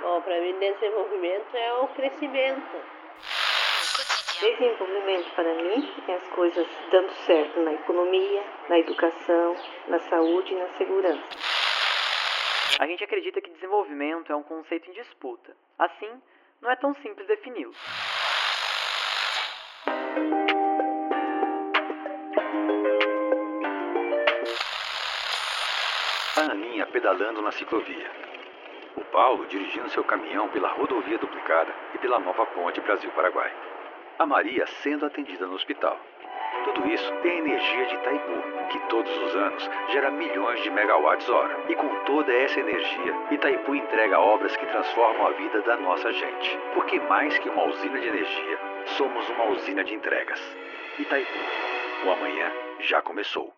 Bom, para mim, desenvolvimento é o crescimento. Desenvolvimento para mim é as coisas dando certo na economia, na educação, na saúde e na segurança. A gente acredita que desenvolvimento é um conceito em disputa. Assim, não é tão simples defini-lo. A Aninha pedalando na ciclovia. O Paulo dirigindo seu caminhão pela rodovia duplicada e pela nova ponte Brasil-Paraguai. A Maria sendo atendida no hospital. Tudo isso tem a energia de Itaipu, que todos os anos gera milhões de megawatts-hora. E com toda essa energia, Itaipu entrega obras que transformam a vida da nossa gente. Porque mais que uma usina de energia, somos uma usina de entregas. Itaipu, o amanhã já começou.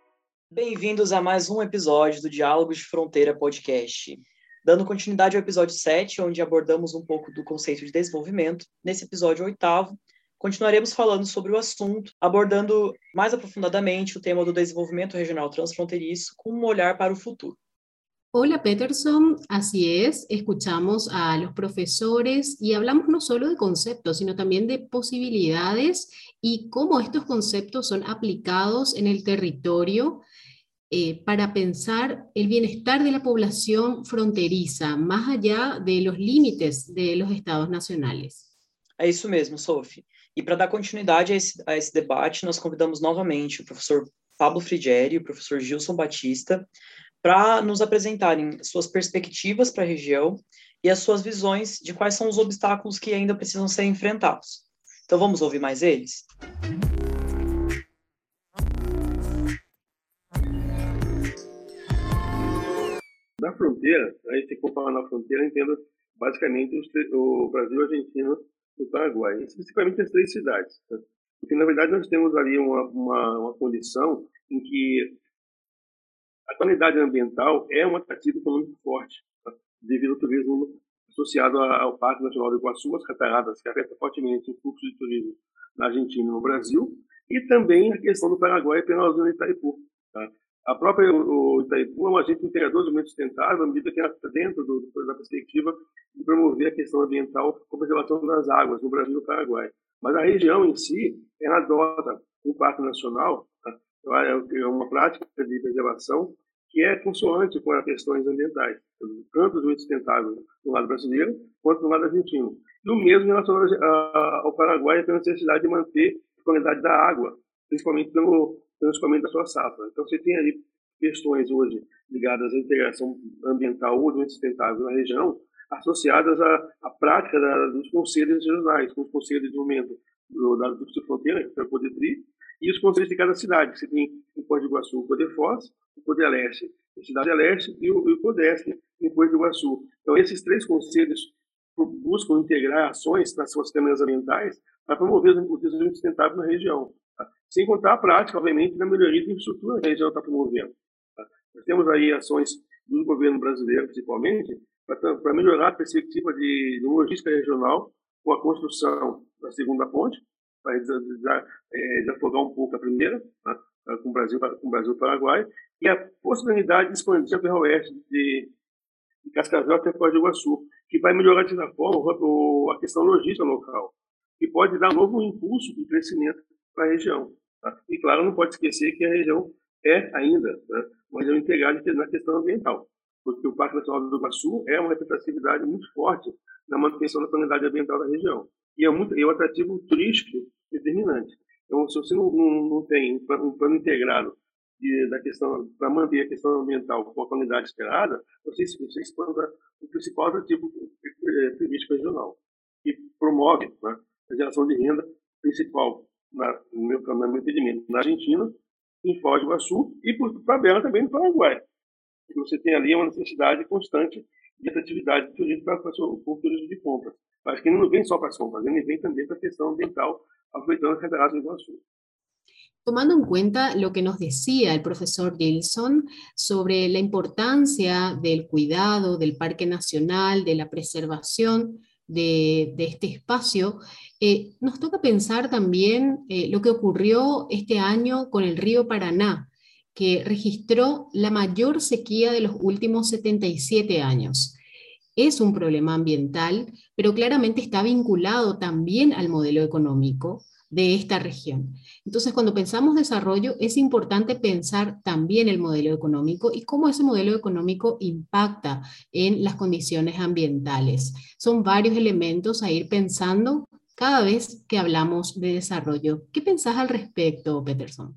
Bem-vindos a mais um episódio do Diálogos de Fronteira Podcast. Dando continuidade ao episódio 7, onde abordamos um pouco do conceito de desenvolvimento, nesse episódio oitavo, continuaremos falando sobre o assunto, abordando mais aprofundadamente o tema do desenvolvimento regional transfronteiriço com um olhar para o futuro. Hola Peterson, así es, escuchamos a los profesores y hablamos no solo de conceptos, sino también de posibilidades y cómo estos conceptos son aplicados en el territorio eh, para pensar el bienestar de la población fronteriza, más allá de los límites de los estados nacionales. É isso mesmo, Sophie. E para dar continuidade a esse, a esse, debate, nós convidamos novamente o professor Pablo Frigieri e o professor Gilson Batista para nos apresentarem suas perspectivas para a região e as suas visões de quais são os obstáculos que ainda precisam ser enfrentados. Então vamos ouvir mais eles? Na fronteira, a gente tem que comparar na fronteira, entenda basicamente o Brasil, Argentina e o Paraguai, especificamente as três cidades. Tá? Porque, na verdade, nós temos ali uma, uma, uma condição em que a qualidade ambiental é um atrativo econômico forte, tá? devido ao turismo associado ao Parque Nacional do Iguaçu, as cataratas, que afeta fortemente o fluxo de turismo na Argentina e no Brasil, e também a questão do Paraguai pela zona Itaipu. Tá? A própria o Itaipu é um agente integrador do meio sustentável, à medida que está dentro do, da perspectiva de promover a questão ambiental com preservação das águas no Brasil e no Paraguai. Mas a região em si, ela adota um parque nacional, tá? é uma prática de preservação que é consoante com as questões ambientais, tanto do meio sustentável no lado brasileiro quanto no lado argentino. E o mesmo relacionado ao Paraguai pela necessidade de manter a qualidade da água, principalmente pelo transformamento da sua safra. Então, você tem ali questões hoje ligadas à integração ambiental ou sustentável na região, associadas à, à prática da, dos conselhos regionais, com os conselhos de desenvolvimento do, da do Fronteira, que é o Codetri, e os conselhos de cada cidade. Você tem em Foz do Iguaçu o Codefós, o Codeleste, a Cidade Leste e o, e o Codeste em Foz do Iguaçu. Então, esses três conselhos buscam integrar ações nas suas câmeras ambientais para promover o desenvolvimento sustentável na região. Sem contar a prática, obviamente, da melhoria da infraestrutura que a região está promovendo. Tá? Nós temos aí ações do governo brasileiro, principalmente, para melhorar a perspectiva de, logística regional com a construção da segunda ponte, para é, desafogar um pouco a primeira, tá? com o Brasil com o Brasil Paraguai, e a possibilidade de expandir a ferroeste de, de Cascavel até Foz do Iguaçu, que vai melhorar de certa forma a questão logística local, e pode dar um novo impulso de crescimento para a região. Tá? E, claro, não pode esquecer que a região é ainda né, uma região integrada na questão ambiental, porque o Parque Nacional do Iguaçu é uma representatividade muito forte na manutenção da qualidade ambiental da região. E é, muito, é um atrativo turístico determinante. Então, se você não, não, tem um plano, integrado da questão para manter a questão ambiental com a qualidade esperada, você, você expanda o principal atrativo eh, turístico regional, que promove né, a geração de renda principal na, no, meu, no meu entendimento, na Argentina, em Foz do Iguaçu e por tabela também no Paraguai. Você tem ali uma necessidade constante de atratividade turística para o turismo de compras. Mas que não vem só para as compras, ele vem também para a questão ambiental, aproveitando as cataratas do Iguaçu. Tomando en cuenta lo que nos decía el profesor Gilson sobre la importancia del cuidado del Parque Nacional, de la preservación de, este espacio, eh, nos toca pensar también eh, lo que ocurrió este año con el río Paraná, que registró la mayor sequía de los últimos 77 años. es un problema ambiental, pero claramente está vinculado también al modelo económico de esta región. Entonces, cuando pensamos desarrollo, es importante pensar también el modelo económico y cómo ese modelo económico impacta en las condiciones ambientales. Son varios elementos a ir pensando cada vez que hablamos de desarrollo. ¿Qué pensás al respecto, Peterson?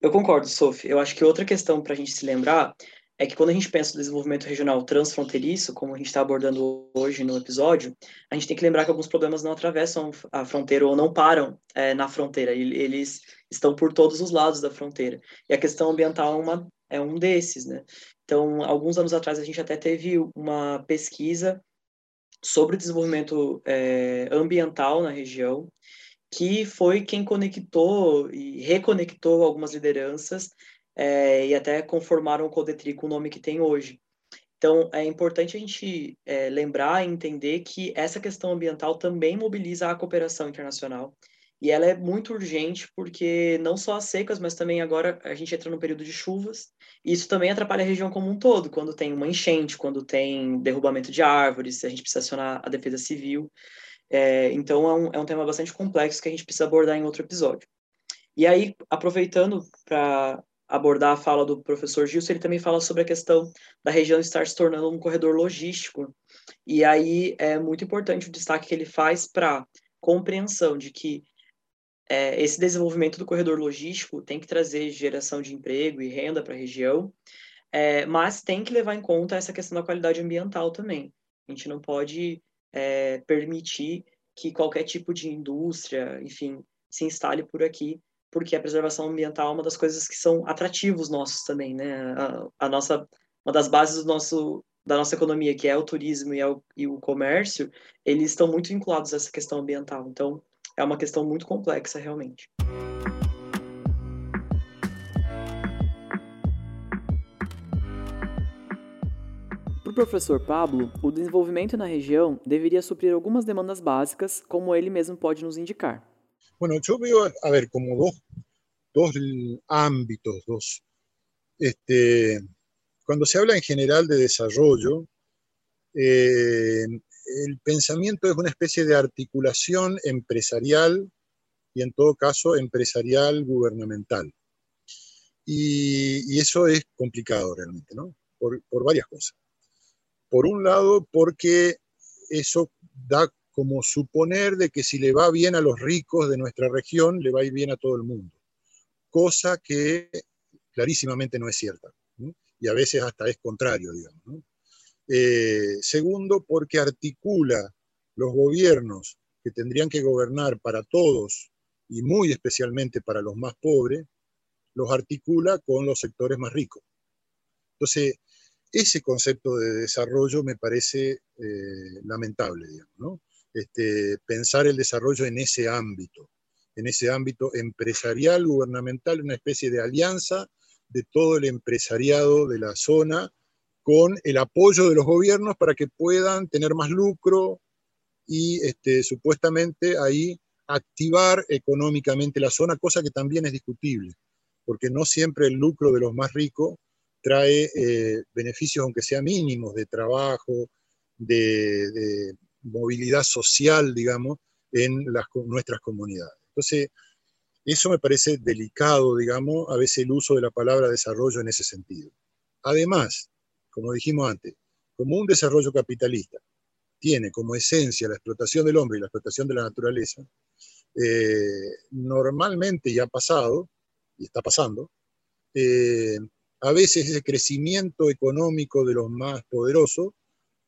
Eu concordo, Sophie. Eu acho que outra questão para a gente se lembrar é que quando a gente pensa no desenvolvimento regional transfronteiriço, como a gente está abordando hoje no episódio, a gente tem que lembrar que alguns problemas não atravessam a fronteira ou não param é, na fronteira, eles estão por todos os lados da fronteira. E a questão ambiental é, uma, é um desses, né? Então, alguns anos atrás, a gente até teve uma pesquisa sobre o desenvolvimento é, ambiental na região, que foi quem conectou e reconectou algumas lideranças é, e até conformaram o Codetri com o nome que tem hoje. Então, é importante a gente é, lembrar e entender que essa questão ambiental também mobiliza a cooperação internacional. E ela é muito urgente porque não só as secas, mas também agora a gente entra no período de chuvas. E isso também atrapalha a região como um todo, quando tem uma enchente, quando tem derrubamento de árvores, a gente precisa acionar a defesa civil. É, então, é um, é um tema bastante complexo que a gente precisa abordar em outro episódio. E aí, aproveitando para abordar a fala do professor Gilson, ele também fala sobre a questão da região estar se tornando um corredor logístico. E aí é muito importante o destaque que ele faz para compreensão de que é, esse desenvolvimento do corredor logístico tem que trazer geração de emprego e renda para a região, é, mas tem que levar em conta essa questão da qualidade ambiental também. A gente não pode é, permitir que qualquer tipo de indústria, enfim, se instale por aqui porque a preservação ambiental é uma das coisas que são atrativos nossos também, né? A, a nossa, uma das bases do nosso, da nossa economia, que é o turismo e, é o, e o comércio, eles estão muito vinculados a essa questão ambiental. Então, é uma questão muito complexa, realmente. Para o professor Pablo, o desenvolvimento na região deveria suprir algumas demandas básicas, como ele mesmo pode nos indicar. Bueno, yo veo, a ver, como dos, dos ámbitos, dos. Este, cuando se habla en general de desarrollo, eh, el pensamiento es una especie de articulación empresarial y en todo caso empresarial gubernamental. Y, eso es complicado realmente, ¿no? Por, por, varias cosas. Por un lado, porque eso da como suponer de que si le va bien a los ricos de nuestra región, le va a ir bien a todo el mundo, cosa que clarísimamente no es cierta, y a veces hasta es contrario, digamos. Eh, segundo, porque articula los gobiernos que tendrían que gobernar para todos y muy especialmente para los más pobres, los articula con los sectores más ricos. Entonces, ese concepto de desarrollo me parece eh, lamentable, digamos. Este, pensar el desarrollo en ese ámbito, en ese ámbito empresarial, gubernamental, una especie de alianza de todo el empresariado de la zona con el apoyo de los gobiernos para que puedan tener más lucro y este, supuestamente ahí activar económicamente la zona, cosa que también es discutible, porque no siempre el lucro de los más ricos trae eh, beneficios, aunque sean mínimos, de trabajo, de, movilidad social, digamos, en las, nuestras comunidades. Entonces, eso me parece delicado, digamos, a veces el uso de la palabra desarrollo en ese sentido. Además, como dijimos antes, como un desarrollo capitalista tiene como esencia la explotación del hombre y la explotación de la naturaleza, eh, normalmente ya ha pasado, y está pasando, eh, a veces ese crecimiento económico de los más poderosos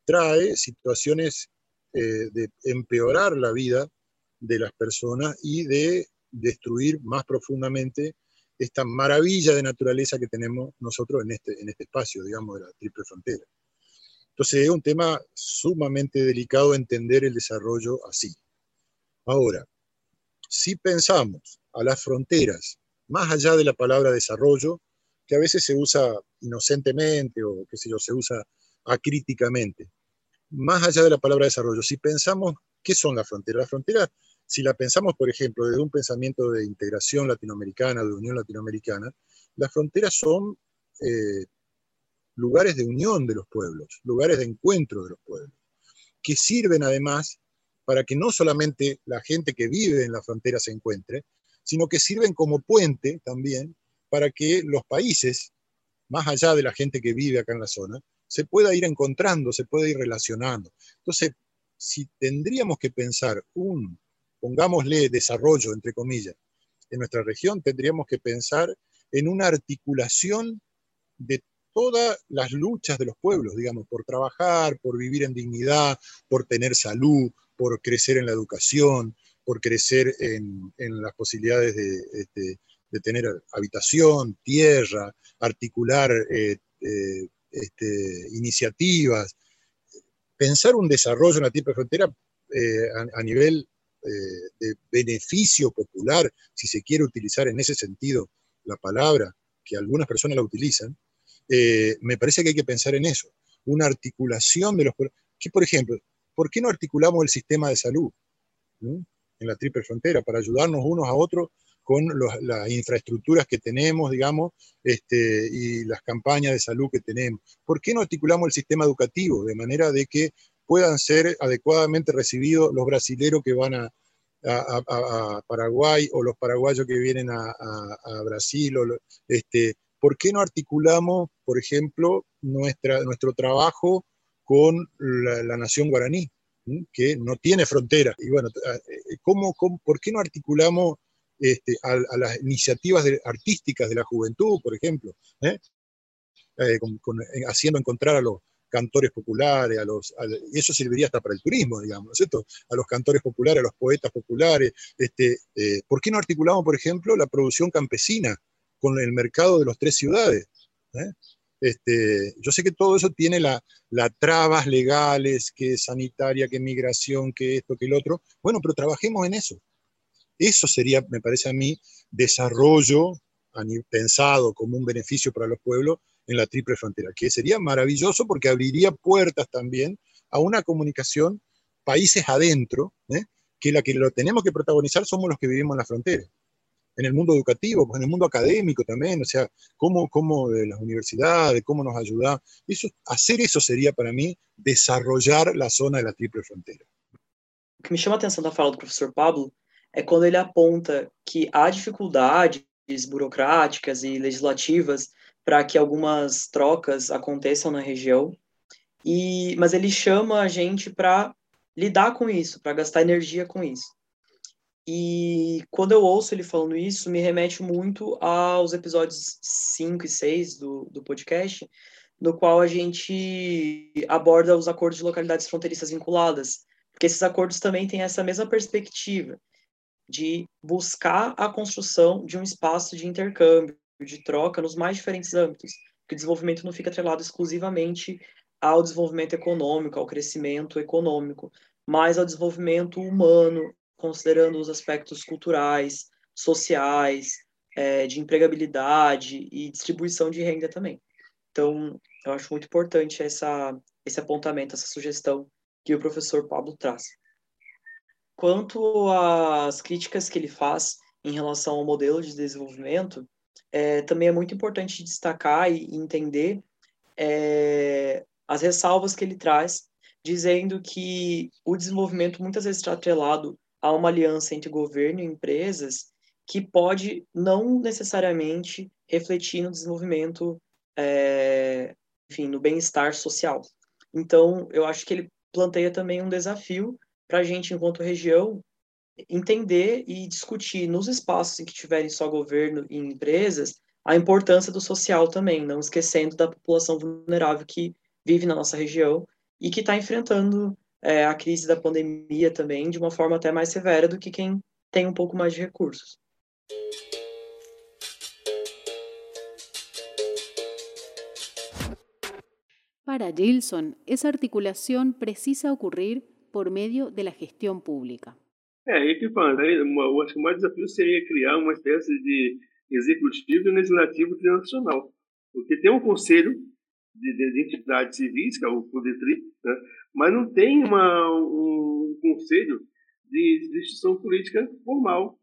trae situaciones eh, de empeorar la vida de las personas y de destruir más profundamente esta maravilla de naturaleza que tenemos nosotros en este, en este espacio, digamos, de la triple frontera. Entonces es un tema sumamente delicado entender el desarrollo así. Ahora, si pensamos a las fronteras, más allá de la palabra desarrollo, que a veces se usa inocentemente o qué sé yo, se usa acríticamente, más allá de la palabra desarrollo, si pensamos qué son las fronteras, las fronteras, si la pensamos, por ejemplo, desde un pensamiento de integración latinoamericana, de unión latinoamericana, las fronteras son eh, lugares de unión de los pueblos, lugares de encuentro de los pueblos. que sirven además para que no solamente la gente que vive en la frontera se encuentre, sino que sirven como puente también para que los países, más allá de la gente que vive acá en la zona, se pueda ir encontrando, se pueda ir relacionando. Entonces, si tendríamos que pensar un, pongámosle desarrollo, entre comillas, en nuestra región, tendríamos que pensar en una articulación de todas las luchas de los pueblos, digamos, por trabajar, por vivir en dignidad, por tener salud, por crecer en la educación, por crecer en, las posibilidades este, de, tener habitación, tierra, articular eh, eh, este, iniciativas, pensar un desarrollo en la triple frontera eh, a, nivel de beneficio popular, si se quiere utilizar en ese sentido la palabra, que algunas personas la utilizan, me parece que hay que pensar en eso, una articulación de los... Que, por ejemplo, ¿por qué no articulamos el sistema de salud en la triple frontera para ayudarnos unos a otros con las infraestructuras que tenemos, digamos, este, y las campañas de salud que tenemos? ¿Por qué no articulamos el sistema educativo de manera de que puedan ser adecuadamente recibidos los brasileros que van a, Paraguay o los paraguayos que vienen a, Brasil? Este, ¿Por qué no articulamos, por ejemplo, nuestra, nuestro trabajo con la, nación guaraní, que no tiene frontera. Y bueno, eh, ¿cómo, por qué no articulamos este, a, las iniciativas artísticas de la juventud, por ejemplo? ¿Eh? Eh, haciendo encontrar a los cantores populares, a los, y eso serviría hasta para el turismo, digamos, ¿no es cierto? A los cantores populares, a los poetas populares. Este, ¿Por qué no articulamos, por ejemplo, la producción campesina con el mercado de las tres ciudades? Este, yo sé que todo eso tiene las trabas legales, que sanitaria, que migración, que esto, que el otro. Bueno, pero trabajemos en eso. Eso sería, me parece a mí, desarrollo pensado como un beneficio para los pueblos en la triple frontera, que sería maravilloso porque abriría puertas también a una comunicación países adentro, ¿eh? que la que lo tenemos que protagonizar somos los que vivimos en la frontera en el mundo educativo, pues en el mundo académico también, o sea, cómo, cómo de las universidades, cómo nos ayuda. Eso, hacer eso seria para mim desarrollar a zona da Tríplice Fronteira. O que me chama a atenção da fala do professor Pablo é quando ele aponta que há dificuldades burocráticas e legislativas para que algumas trocas aconteçam na região, e mas ele chama a gente para lidar com isso, para gastar energia com isso. E quando eu ouço ele falando isso, me remete muito aos episódios 5 e 6 do, do podcast, no qual a gente aborda os acordos de localidades fronteiriças vinculadas, porque esses acordos também têm essa mesma perspectiva de buscar a construção de um espaço de intercâmbio, de troca nos mais diferentes âmbitos, que o desenvolvimento não fica atrelado exclusivamente ao desenvolvimento econômico, ao crescimento econômico, mas ao desenvolvimento humano, considerando os aspectos culturais, sociais, é, de empregabilidade e distribuição de renda também. Então, eu acho muito importante essa, esse apontamento, essa sugestão que o professor Pablo traz. Quanto às críticas que ele faz em relação ao modelo de desenvolvimento, é, também é muito importante destacar e entender é, as ressalvas que ele traz, dizendo que o desenvolvimento muitas vezes está atrelado há uma aliança entre governo e empresas que pode não necessariamente refletir no desenvolvimento, é, enfim, no bem-estar social. Então, eu acho que ele planteia também um desafio para a gente, enquanto região, entender e discutir nos espaços em que tiverem só governo e empresas a importância do social também, não esquecendo da população vulnerável que vive na nossa região e que está enfrentando é, a crise da pandemia também de uma forma até mais severa do que quem tem um pouco mais de recursos. Para Gilson, essa articulação precisa ocorrer por meio da gestão pública. É, aí que fala, né? eu acho que o maior desafio seria criar uma espécie de executivo e legislativo transnacional. Porque tem um conselho de, de, entidades civis, que é o CODETRI, né? mas não tem uma, um conselho de, de instituição política formal,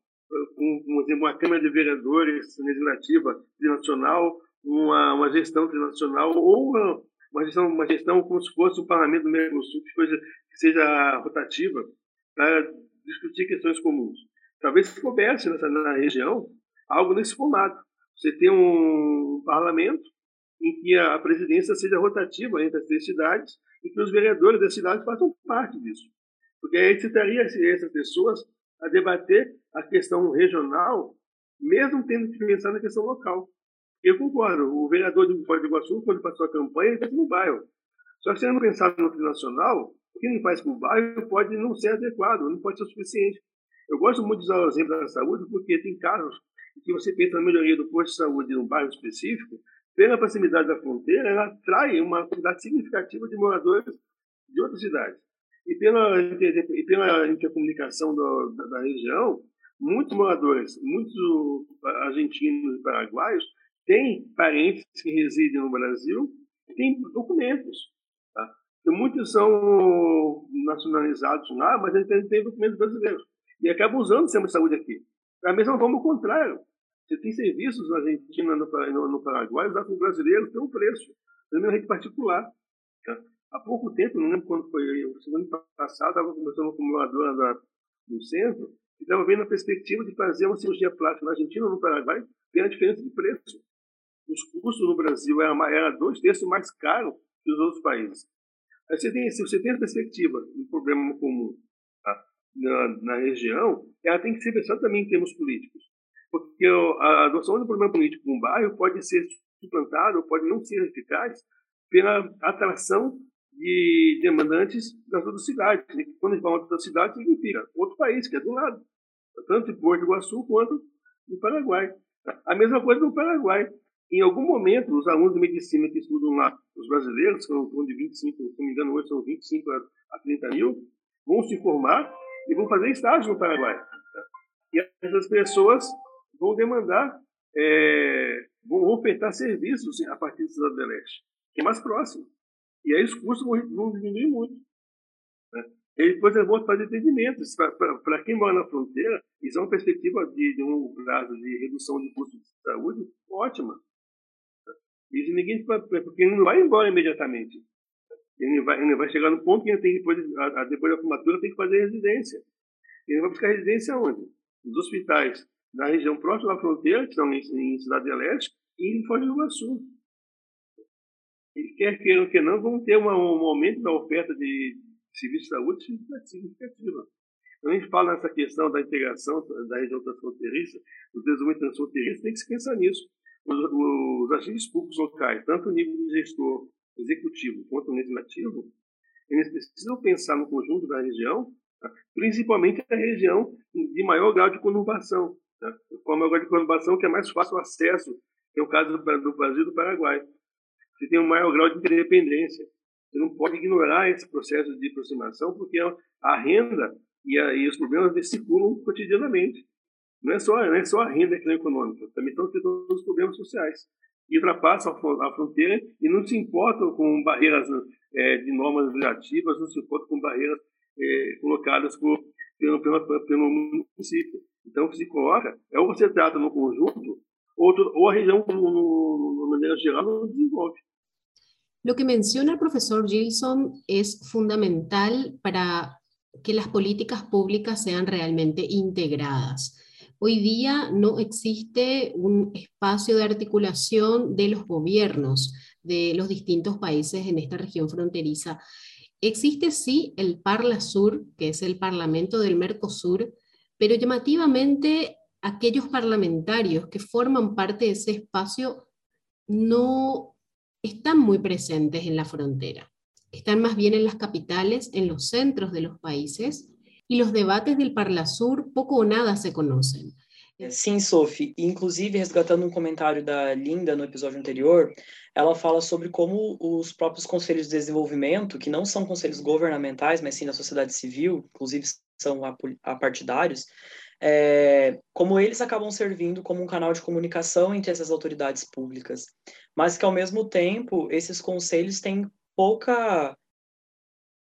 com, por exemplo, uma Câmara de Vereadores legislativa nacional, uma, uma gestão nacional ou uma, uma gestão, uma gestão como se fosse o parlamento do Mercosul, que, coisa, que seja rotativa, para discutir questões comuns. Talvez se coubesse nessa, na região algo nesse formato. Você tem um parlamento em que a presidência seja rotativa entre as três cidades e que os vereadores das cidades façam parte disso. Porque aí você teria essas pessoas a debater a questão regional, mesmo tendo que pensar na questão local. Eu concordo, o vereador de Foz do Iguaçu, quando passou a campanha, ele fez no bairro. Só que se não pensar no nacional, que ele faz com o bairro pode não ser adequado, não pode ser o suficiente. Eu gosto muito de usar o exemplo da saúde, porque tem casos que você pensa na melhoria do posto de saúde num bairro específico, pela proximidade da fronteira, ela atrai uma quantidade significativa de moradores de outras cidades. E pela, e pela intercomunicação da, da, região, muitos moradores, muitos argentinos e paraguaios, têm parentes que residem no Brasil têm documentos. Muitos são nacionalizados lá, mas eles têm, têm documentos brasileiros. E acabam usando o sistema de saúde aqui. Da mesma forma, o contrário. Você tem serviços na Argentina, no, no, Paraguai, usados por brasileiros pelo preço, na rede particular. Há pouco tempo, não lembro quando foi, semana passada, estava conversando com uma acumuladora do centro, e estava vendo a perspectiva de fazer uma cirurgia plástica na Argentina ou no Paraguai, pela diferença de preço. Os custos no Brasil eram, era dois terços mais caro que os outros países. Aí você tem, se você tem a perspectiva um problema comum tá? na, na, região, ela tem que ser pensada também em termos políticos. Porque a adoção de um problema político num bairro pode ser suplantado, pode não ser eficaz, pela atração de demandantes das outras cidades. Quando a gente fala de outra cidade, significa outro país, que é do lado. Tanto de Porto Iguaçu quanto do Paraguai. A mesma coisa no Paraguai. Em algum momento, os alunos de medicina que estudam lá, os brasileiros, que são de 25, se não me engano, hoje são 25 a 30 mil, vão se formar e vão fazer estágio no Paraguai. E essas pessoas vão demandar, é, vão ofertar serviços a partir da Cidade do Leste, que é mais próximo. E aí os custos vão, vão diminuir muito. Né? E depois eu vou fazer atendimentos. Para quem mora na fronteira, isso é uma perspectiva de, de um prazo de redução de custos de saúde ótima. Isso ninguém porque ele não vai embora imediatamente. Ele vai, ele vai chegar no ponto que ele tem depois, a, depois da formatura tem que fazer residência. Ele vai buscar residência onde? Nos hospitais da região próxima da fronteira, que são em, em Cidade de Leste, e em Foz do Iguaçu. E quer queiram que não, vão ter uma, um aumento da oferta de serviços de saúde significativa. Quando a gente fala nessa questão da integração da região transfronteiriça, do desenvolvimento transfronteiriço, tem que se pensar nisso. Os, os agentes públicos locais, tanto o nível de gestor executivo quanto o legislativo, eles precisam pensar no conjunto da região, tá? principalmente a região de maior grau de conurbação. Tá? Com maior grau de conurbação, que é mais fácil o acesso, que é o caso do, Brasil e do Paraguai. Você tem um maior grau de interdependência. Você não pode ignorar esse processo de aproximação, porque a renda e, a, e os problemas circulam cotidianamente. Não é só, não é só a renda é econômica, também estão tendo os problemas sociais. E ultrapassam a fronteira e não se importam com barreiras é, de normas legislativas, não se importam com barreiras é, colocadas por, pelo, pelo, pelo município. Então, o que se coloca é ou você trata no conjunto, ou, ou a região, de maneira geral, não desenvolve. Lo que menciona el profesor Gilson es fundamental para que las políticas públicas sean realmente integradas. Hoy día no existe un espacio de articulación de los gobiernos de los distintos países en esta región fronteriza. Existe sí el Parla Sur, que es el Parlamento del Mercosur, pero llamativamente aquellos parlamentarios que forman parte de ese espacio no están muy presentes en la frontera. Están más bien en las capitales, en los centros de los países, y los debates del Parlasur poco o nada se conocen. Sim, Sophie. Inclusive, resgatando um comentário da Linda no episódio anterior, ela fala sobre como os próprios conselhos de desenvolvimento, que não são conselhos governamentais, mas sim da sociedade civil, inclusive são apartidários, é, como eles acabam servindo como um canal de comunicação entre essas autoridades públicas, mas que ao mesmo tempo esses conselhos têm pouca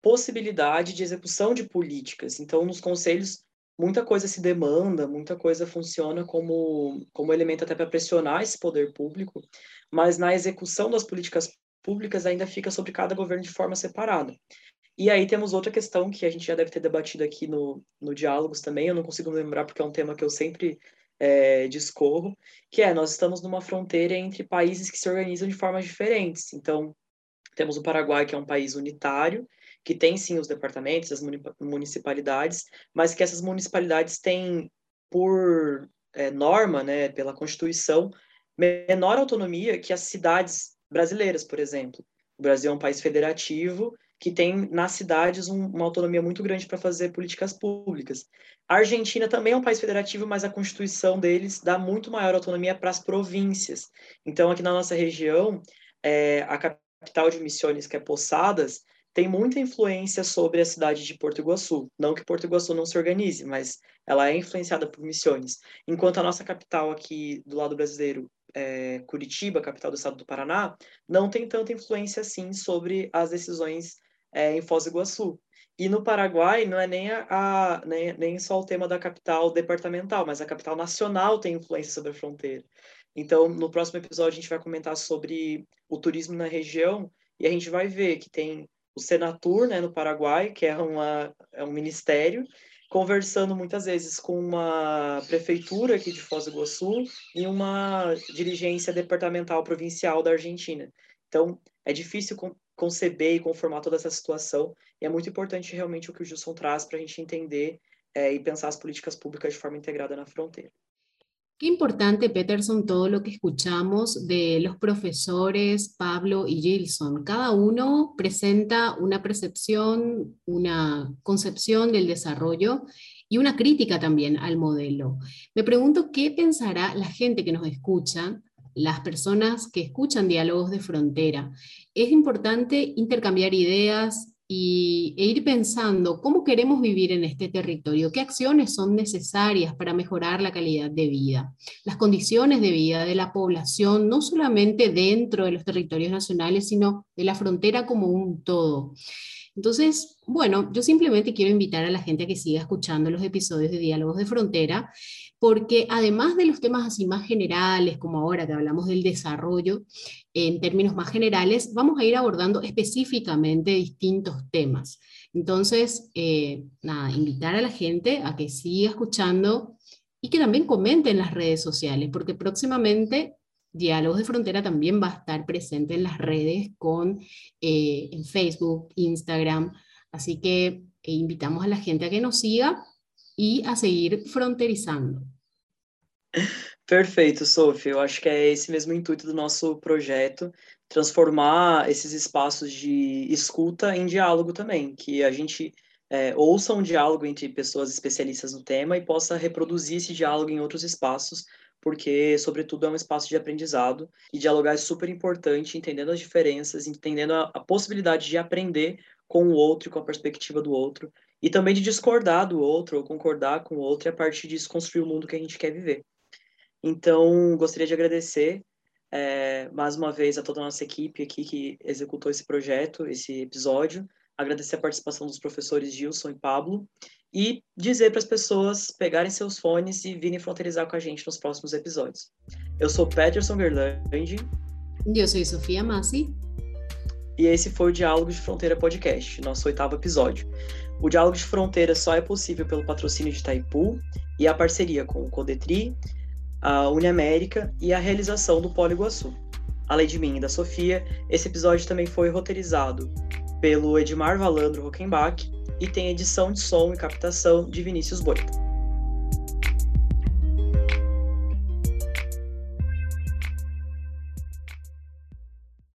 possibilidade de execução de políticas. Então, nos conselhos muita coisa se demanda, muita coisa funciona como como elemento até para pressionar esse poder público, mas na execução das políticas públicas ainda fica sobre cada governo de forma separada. E aí temos outra questão que a gente já deve ter debatido aqui no, no Diálogos também, eu não consigo lembrar porque é um tema que eu sempre é, discorro, que é, nós estamos numa fronteira entre países que se organizam de formas diferentes. Então, temos o Paraguai, que é um país unitário, que tem sim os departamentos, as municipalidades, mas que essas municipalidades têm, por é, norma, né, pela Constituição, menor autonomia que as cidades brasileiras, por exemplo. O Brasil é um país federativo que tem nas cidades um, uma autonomia muito grande para fazer políticas públicas. A Argentina também é um país federativo, mas a Constituição deles dá muito maior autonomia para as províncias. Então, aqui na nossa região, é, a capital de Missões, que é Poçadas, tem muita influência sobre a cidade de Porto Iguaçu. Não que Porto Iguaçu não se organize, mas ela é influenciada por Missões. Enquanto a nossa capital aqui do lado brasileiro, é, Curitiba, capital do estado do Paraná, não tem tanta influência assim sobre as decisões é, em Foz do Iguaçu. E no Paraguai não é nem, a, a, nem, nem só o tema da capital departamental, mas a capital nacional tem influência sobre a fronteira. Então, no próximo episódio, a gente vai comentar sobre o turismo na região e a gente vai ver que tem o Senatur, né, no Paraguai, que é, uma, é um ministério, conversando muitas vezes com uma prefeitura aqui de Foz do Iguaçu e uma dirigência departamental provincial da Argentina. Então, é difícil conceber e conformar toda essa situação, e é muito importante realmente o que o Gilson traz para a gente entender é, e pensar as políticas públicas de forma integrada na fronteira. Qué importante, Peterson, todo lo que escuchamos de los profesores Pablo y Gilson. Cada uno presenta una percepción, una concepción del desarrollo y una crítica también al modelo. Me pregunto qué pensará la gente que nos escucha, las personas que escuchan diálogos de frontera. Es importante intercambiar ideas, y, e ir pensando cómo queremos vivir en este territorio, qué acciones son necesarias para mejorar la calidad de vida, las condiciones de vida de la población, no solamente dentro de los territorios nacionales, sino de la frontera como un todo. Entonces, bueno, yo simplemente quiero invitar a la gente a que siga escuchando los episodios de Diálogos de Frontera, porque además de los temas así más generales, como ahora que hablamos del desarrollo, en términos más generales, vamos a ir abordando específicamente distintos temas. Entonces, eh, nada, invitar a la gente a que siga escuchando y que también comente en las redes sociales, porque próximamente Diálogos de Frontera también va a estar presente en las redes con eh, en Facebook, Instagram. Así que eh, invitamos a la gente a que nos siga e a seguir fronterizando. Perfeito, Sophie. Eu acho que é esse mesmo intuito do nosso projeto, transformar esses espaços de escuta em diálogo também, que a gente é, ouça um diálogo entre pessoas especialistas no tema e possa reproduzir esse diálogo em outros espaços porque, sobretudo, é um espaço de aprendizado e dialogar é super importante, entendendo as diferenças, entendendo a, a possibilidade de aprender com o outro, com a perspectiva do outro, e também de discordar do outro ou concordar com o outro e a partir disso construir o mundo que a gente quer viver. Então, gostaria de agradecer é, mais uma vez a toda a nossa equipe aqui que executou esse projeto, esse episódio, agradecer a participação dos professores Gilson e Pablo, e dizer para as pessoas pegarem seus fones e virem fronteirizar com a gente nos próximos episódios. Eu sou Peterson Gerlande. Eu sou Sofia Massi. E esse foi o Diálogo de Fronteira Podcast, nosso oitavo episódio. O Diálogo de Fronteira só é possível pelo patrocínio de Itaipu e a parceria com o Codetri, a Uniamérica e a realização do Polo Iguaçu. Além de mim e da Sofia, esse episódio também foi roteirizado pelo Edmar Valandro Rockenbach e tem edição de som e captação de Vinícius Boita.